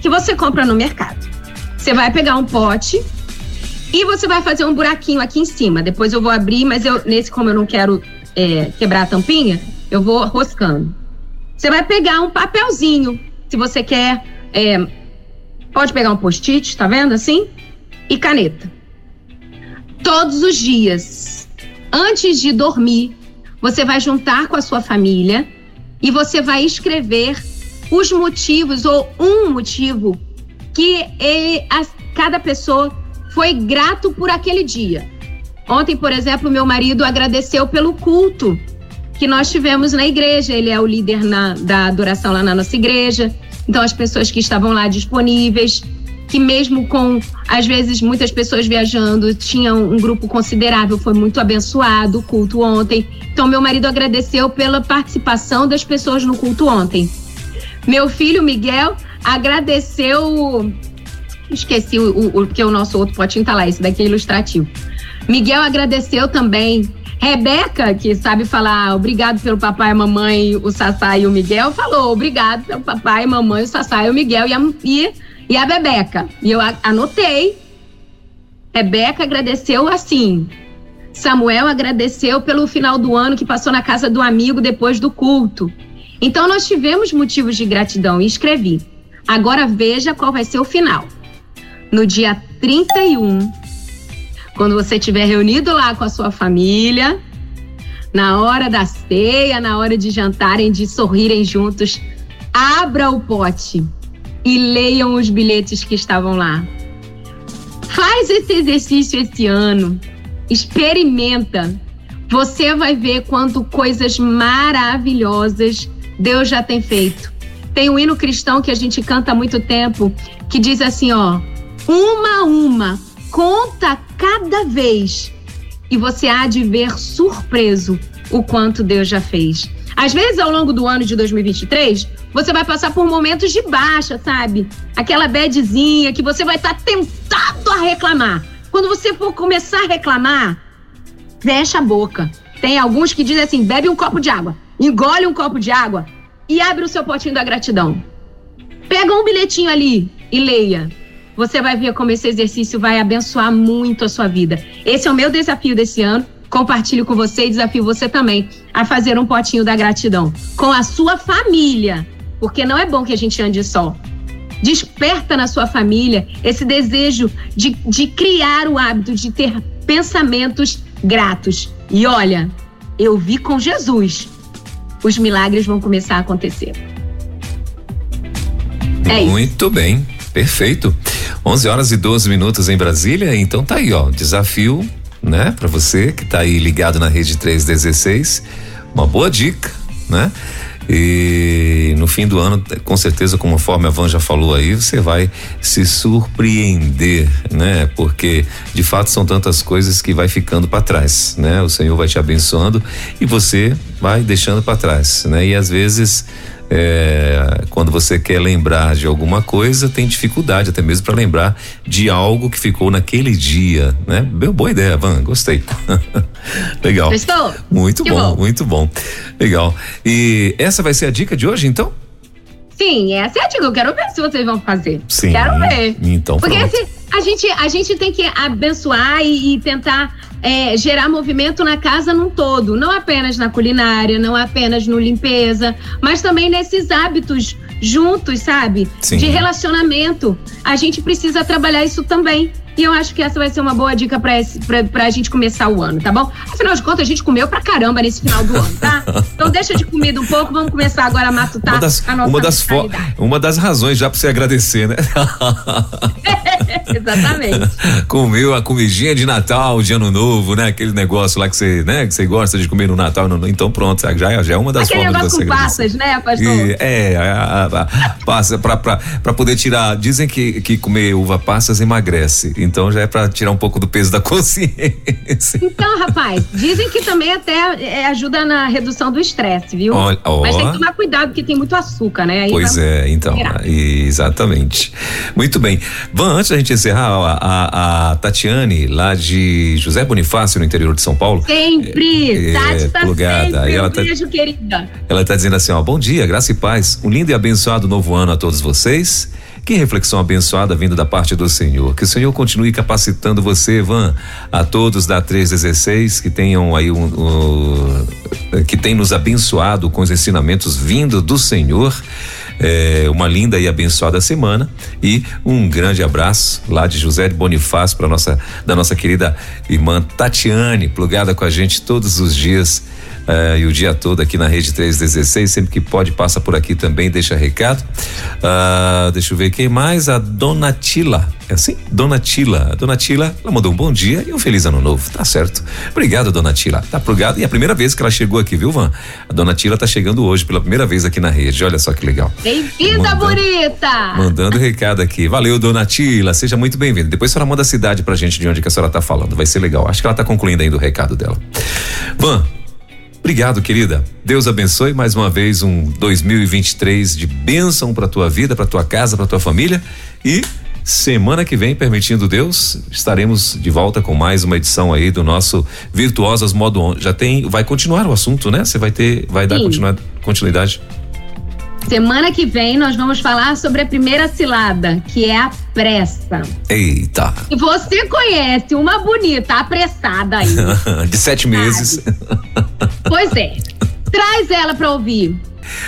Que você compra no mercado. Você vai pegar um pote e você vai fazer um buraquinho aqui em cima. Depois eu vou abrir, mas eu nesse como eu não quero é, quebrar a tampinha, eu vou roscando. Você vai pegar um papelzinho, se você quer. É, pode pegar um post-it, tá vendo assim? E caneta. Todos os dias, antes de dormir, você vai juntar com a sua família e você vai escrever os motivos ou um motivo que ele, a, cada pessoa foi grato por aquele dia. Ontem, por exemplo, meu marido agradeceu pelo culto que nós tivemos na igreja. Ele é o líder na, da adoração lá na nossa igreja. Então, as pessoas que estavam lá disponíveis, que mesmo com, às vezes, muitas pessoas viajando, tinham um grupo considerável, foi muito abençoado o culto ontem. Então, meu marido agradeceu pela participação das pessoas no culto ontem. Meu filho, Miguel, agradeceu. Esqueci o, o, porque o nosso outro potinho tá lá, esse daqui é ilustrativo Miguel agradeceu também. Rebeca, que sabe falar obrigado pelo papai, mamãe, o Sassá e o Miguel, falou obrigado pelo papai, mamãe, o Sassá e o Miguel e a, e, e a Bebeca. E eu anotei. Rebeca agradeceu assim. Samuel agradeceu pelo final do ano que passou na casa do amigo depois do culto. Então nós tivemos motivos de gratidão e escrevi. Agora veja qual vai ser o final. No dia 31 quando você estiver reunido lá com a sua família, na hora da ceia, na hora de jantarem, de sorrirem juntos, abra o pote e leiam os bilhetes que estavam lá. Faz esse exercício esse ano. Experimenta. Você vai ver quanto coisas maravilhosas Deus já tem feito. Tem um hino cristão que a gente canta há muito tempo que diz assim, ó: uma a uma, conta cada vez e você há de ver surpreso o quanto Deus já fez. Às vezes, ao longo do ano de 2023, você vai passar por momentos de baixa, sabe? Aquela badzinha que você vai estar tá tentado a reclamar. Quando você for começar a reclamar, fecha a boca. Tem alguns que dizem assim: bebe um copo de água, engole um copo de água e abre o seu potinho da gratidão. Pega um bilhetinho ali e leia. Você vai ver como esse exercício vai abençoar muito a sua vida. Esse é o meu desafio desse ano compartilho com você e desafio você também a fazer um potinho da gratidão com a sua família, porque não é bom que a gente ande só. Desperta na sua família esse desejo de, de criar o hábito de ter pensamentos gratos. E olha, eu vi com Jesus, os milagres vão começar a acontecer. É Muito bem, perfeito. 11 horas e 12 minutos em Brasília, então tá aí, ó, desafio né? Para você que está aí ligado na rede 316, uma boa dica, né? E no fim do ano, com certeza, conforme a Van já falou aí, você vai se surpreender, né? Porque de fato são tantas coisas que vai ficando para trás, né? O Senhor vai te abençoando e você vai deixando para trás, né? E às vezes é, quando você quer lembrar de alguma coisa, tem dificuldade até mesmo para lembrar de algo que ficou naquele dia, né? Boa ideia, Van, gostei. Legal. Estou. Muito bom, bom, muito bom. Legal. E essa vai ser a dica de hoje, então? Sim, essa é a dica. Eu quero ver se vocês vão fazer. Sim. Quero ver. Então, Porque esse, a, gente, a gente tem que abençoar e, e tentar é, gerar movimento na casa num todo, não apenas na culinária, não apenas no limpeza, mas também nesses hábitos juntos, sabe? Sim. De relacionamento. A gente precisa trabalhar isso também. E eu acho que essa vai ser uma boa dica pra, esse, pra, pra gente começar o ano, tá bom? Afinal de contas, a gente comeu pra caramba nesse final do ano, tá? Então deixa de comida um pouco, vamos começar agora a matutar uma das, a nossa uma das, uma das razões já pra você agradecer, né? Exatamente. Comeu a comidinha de Natal, de Ano Novo, né? Aquele negócio lá que você, né? Que você gosta de comer no Natal, no, então pronto, já, já é uma das Aquele formas você com passas, né, pastor? E, é, a, a, a, passa pra, pra, pra poder tirar, dizem que, que comer uva passas emagrece, então já é pra tirar um pouco do peso da consciência. Então, rapaz, dizem que também até é, ajuda na redução do estresse, viu? Olha, ó. Mas tem que tomar cuidado porque tem muito açúcar, né? Aí pois é, então, exatamente. Muito bem. Van, antes da gente encerrar, a, a, a, Tatiane, lá de José Bonifácio, no interior de São Paulo. Sempre! É, Tati tá plugada. sempre. Ela um tá, beijo, querida. Ela tá dizendo assim, ó, bom dia, graça e paz, um lindo e abençoado novo ano a todos vocês. Que reflexão abençoada vindo da parte do Senhor. Que o Senhor continue capacitando você, Van, a todos da 316 que tenham aí um, um que tem nos abençoado com os ensinamentos vindo do Senhor. É, uma linda e abençoada semana e um grande abraço lá de José de Bonifácio para nossa da nossa querida irmã Tatiane, plugada com a gente todos os dias uh, e o dia todo aqui na Rede 316. Sempre que pode, passa por aqui também, deixa recado. Uh, deixa eu ver quem mais. A Donatila. É assim? Donatila. A Donatila, ela mandou um bom dia e um feliz ano novo. Tá certo. Obrigado, Donatila. Tá plugado. E é a primeira vez que ela chegou aqui, viu, Van? A Donatila tá chegando hoje pela primeira vez aqui na rede. Olha só que legal. Bem-vinda, bonita! Mandando recado aqui. Valeu, Donatila. Seja muito bem-vinda. Depois a senhora manda a cidade pra gente de onde que a senhora tá falando. Vai ser legal. Acho que ela tá concluindo ainda o recado dela. Van, Obrigado, querida. Deus abençoe mais uma vez um 2023 de bênção para tua vida, para tua casa, para tua família e semana que vem, permitindo Deus, estaremos de volta com mais uma edição aí do nosso Virtuosas Modo On. Já tem, vai continuar o assunto, né? Você vai ter, vai dar continuidade. Semana que vem nós vamos falar sobre a primeira cilada, que é a pressa. Eita. E você conhece uma bonita apressada aí. De sete meses. pois é. Traz ela para ouvir.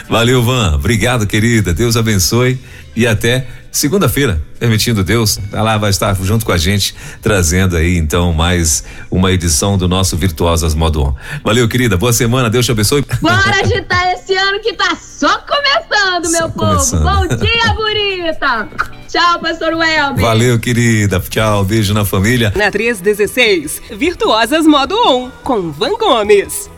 Valeu, Van. Obrigado, querida. Deus abençoe e até segunda-feira, permitindo Deus, ela vai estar junto com a gente, trazendo aí então mais uma edição do nosso Virtuosas Modo On. Valeu, querida, boa semana, Deus te abençoe. Bora agitar esse ano que tá só começando, só meu começando. povo. Bom dia, bonita. Tchau, pastor Welber. Valeu, querida. Tchau, beijo na família. Na 316, Virtuosas Modo On, com Van Gomes.